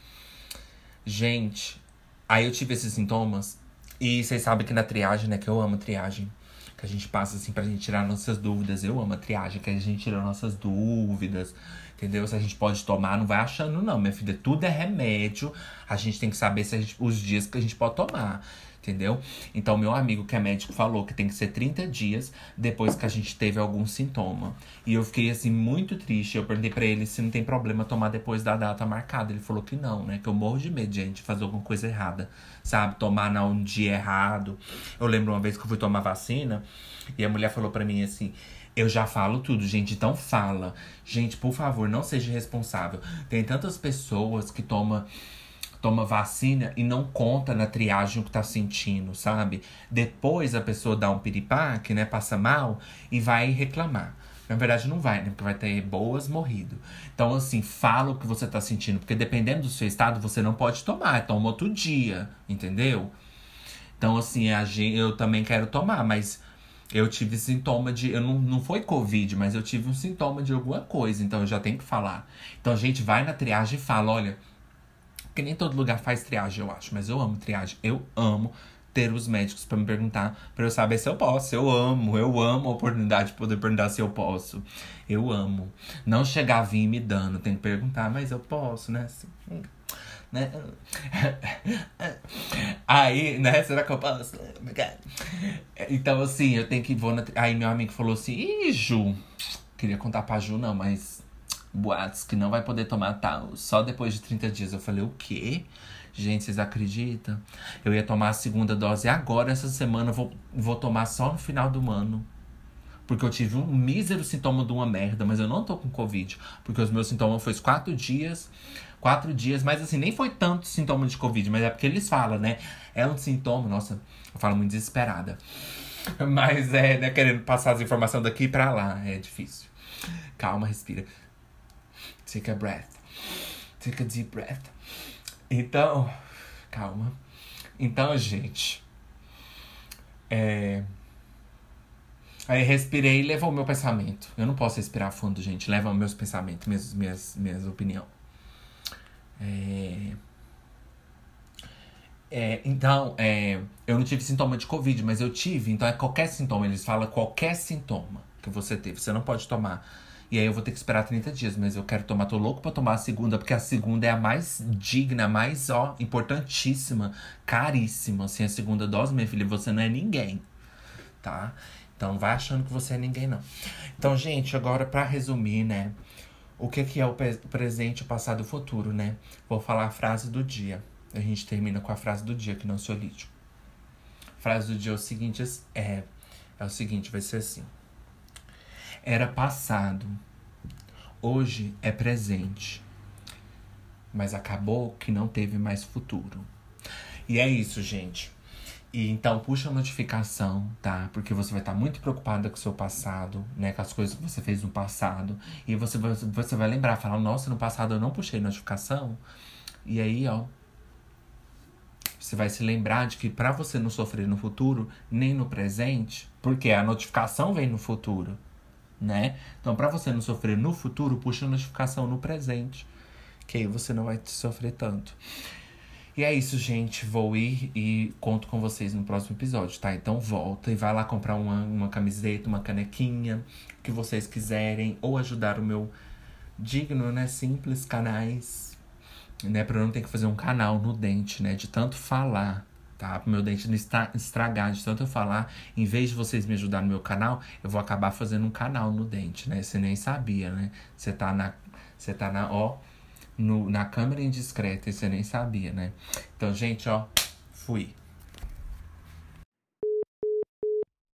Gente, aí eu tive esses sintomas. E vocês sabem que na triagem, né? Que eu amo triagem. Que a gente passa assim pra gente tirar nossas dúvidas. Eu amo a triagem, que a gente tira nossas dúvidas. Entendeu? Se a gente pode tomar, não vai achando, não, minha filha. Tudo é remédio. A gente tem que saber se gente, os dias que a gente pode tomar entendeu? Então, meu amigo que é médico falou que tem que ser 30 dias depois que a gente teve algum sintoma. E eu fiquei, assim, muito triste. Eu perguntei pra ele se não tem problema tomar depois da data marcada. Ele falou que não, né? Que eu morro de medo de gente fazer alguma coisa errada, sabe? Tomar num dia errado. Eu lembro uma vez que eu fui tomar vacina e a mulher falou pra mim assim. Eu já falo tudo, gente, então fala. Gente, por favor, não seja responsável. Tem tantas pessoas que tomam toma vacina e não conta na triagem o que tá sentindo, sabe? Depois a pessoa dá um piripaque, né? Passa mal e vai reclamar. Na verdade, não vai, né? Porque vai ter boas morrido. Então, assim, fala o que você tá sentindo. Porque dependendo do seu estado, você não pode tomar. Toma outro dia, entendeu? Então, assim, eu também quero tomar, mas eu tive sintoma de. Eu não, não foi Covid, mas eu tive um sintoma de alguma coisa. Então eu já tenho que falar. Então a gente vai na triagem e fala: olha, porque nem todo lugar faz triagem, eu acho. Mas eu amo triagem. Eu amo ter os médicos para me perguntar, para eu saber se eu posso. Eu amo, eu amo a oportunidade de poder perguntar se eu posso. Eu amo. Não chegar a vir me dando, tem que perguntar, mas eu posso, né? Assim, né? Aí, né? Será que eu posso? Então, assim, eu tenho que vou na... Aí meu amigo falou assim, ih, Ju. Queria contar pra Ju, não, mas boatos que não vai poder tomar tal, só depois de 30 dias. Eu falei, o quê? Gente, vocês acreditam? Eu ia tomar a segunda dose agora, essa semana, vou, vou tomar só no final do ano. Porque eu tive um mísero sintoma de uma merda, mas eu não tô com Covid. Porque os meus sintomas foram quatro dias. Quatro dias, mas assim, nem foi tanto sintoma de Covid, mas é porque eles falam, né? É um sintoma, nossa, eu falo muito desesperada. Mas é, né, querendo passar as informações daqui pra lá. É difícil. Calma, respira. Take a breath. Take a deep breath. Então, calma. Então, gente. É. Aí respirei e levou o meu pensamento. Eu não posso respirar fundo, gente. Leva meus pensamentos, minhas, minhas, minhas opiniões. É... É, então, é, eu não tive sintoma de Covid, mas eu tive. Então, é qualquer sintoma. Eles falam qualquer sintoma que você teve. Você não pode tomar. E aí, eu vou ter que esperar 30 dias. Mas eu quero tomar. Tô louco pra tomar a segunda, porque a segunda é a mais digna, mais, ó, importantíssima, caríssima. Assim, a segunda dose, minha filha, você não é ninguém. Tá? Então, vai achando que você é ninguém, não. Então, gente, agora pra resumir, né? O que, que é o presente, o passado e o futuro, né? Vou falar a frase do dia. A gente termina com a frase do dia, que não sou lítico. A frase do dia é o seguinte: é, é o seguinte, vai ser assim. Era passado, hoje é presente, mas acabou que não teve mais futuro. E é isso, gente. E então puxa a notificação, tá? Porque você vai estar muito preocupada com o seu passado, né? Com as coisas que você fez no passado. E você, você vai lembrar, falar, nossa, no passado eu não puxei notificação. E aí, ó, você vai se lembrar de que para você não sofrer no futuro, nem no presente, porque a notificação vem no futuro, né? Então, para você não sofrer no futuro, puxa a notificação no presente, que aí você não vai sofrer tanto. E é isso, gente. Vou ir e conto com vocês no próximo episódio, tá? Então volta e vai lá comprar uma, uma camiseta, uma canequinha, o que vocês quiserem, ou ajudar o meu digno, né? Simples canais né? Pra eu não ter que fazer um canal no dente, né? De tanto falar, tá? Pro meu dente não estragar, de tanto eu falar. Em vez de vocês me ajudar no meu canal, eu vou acabar fazendo um canal no dente, né? Você nem sabia, né? Você tá na. Você tá na, ó, no, na câmera indiscreta e você nem sabia, né? Então, gente, ó, fui.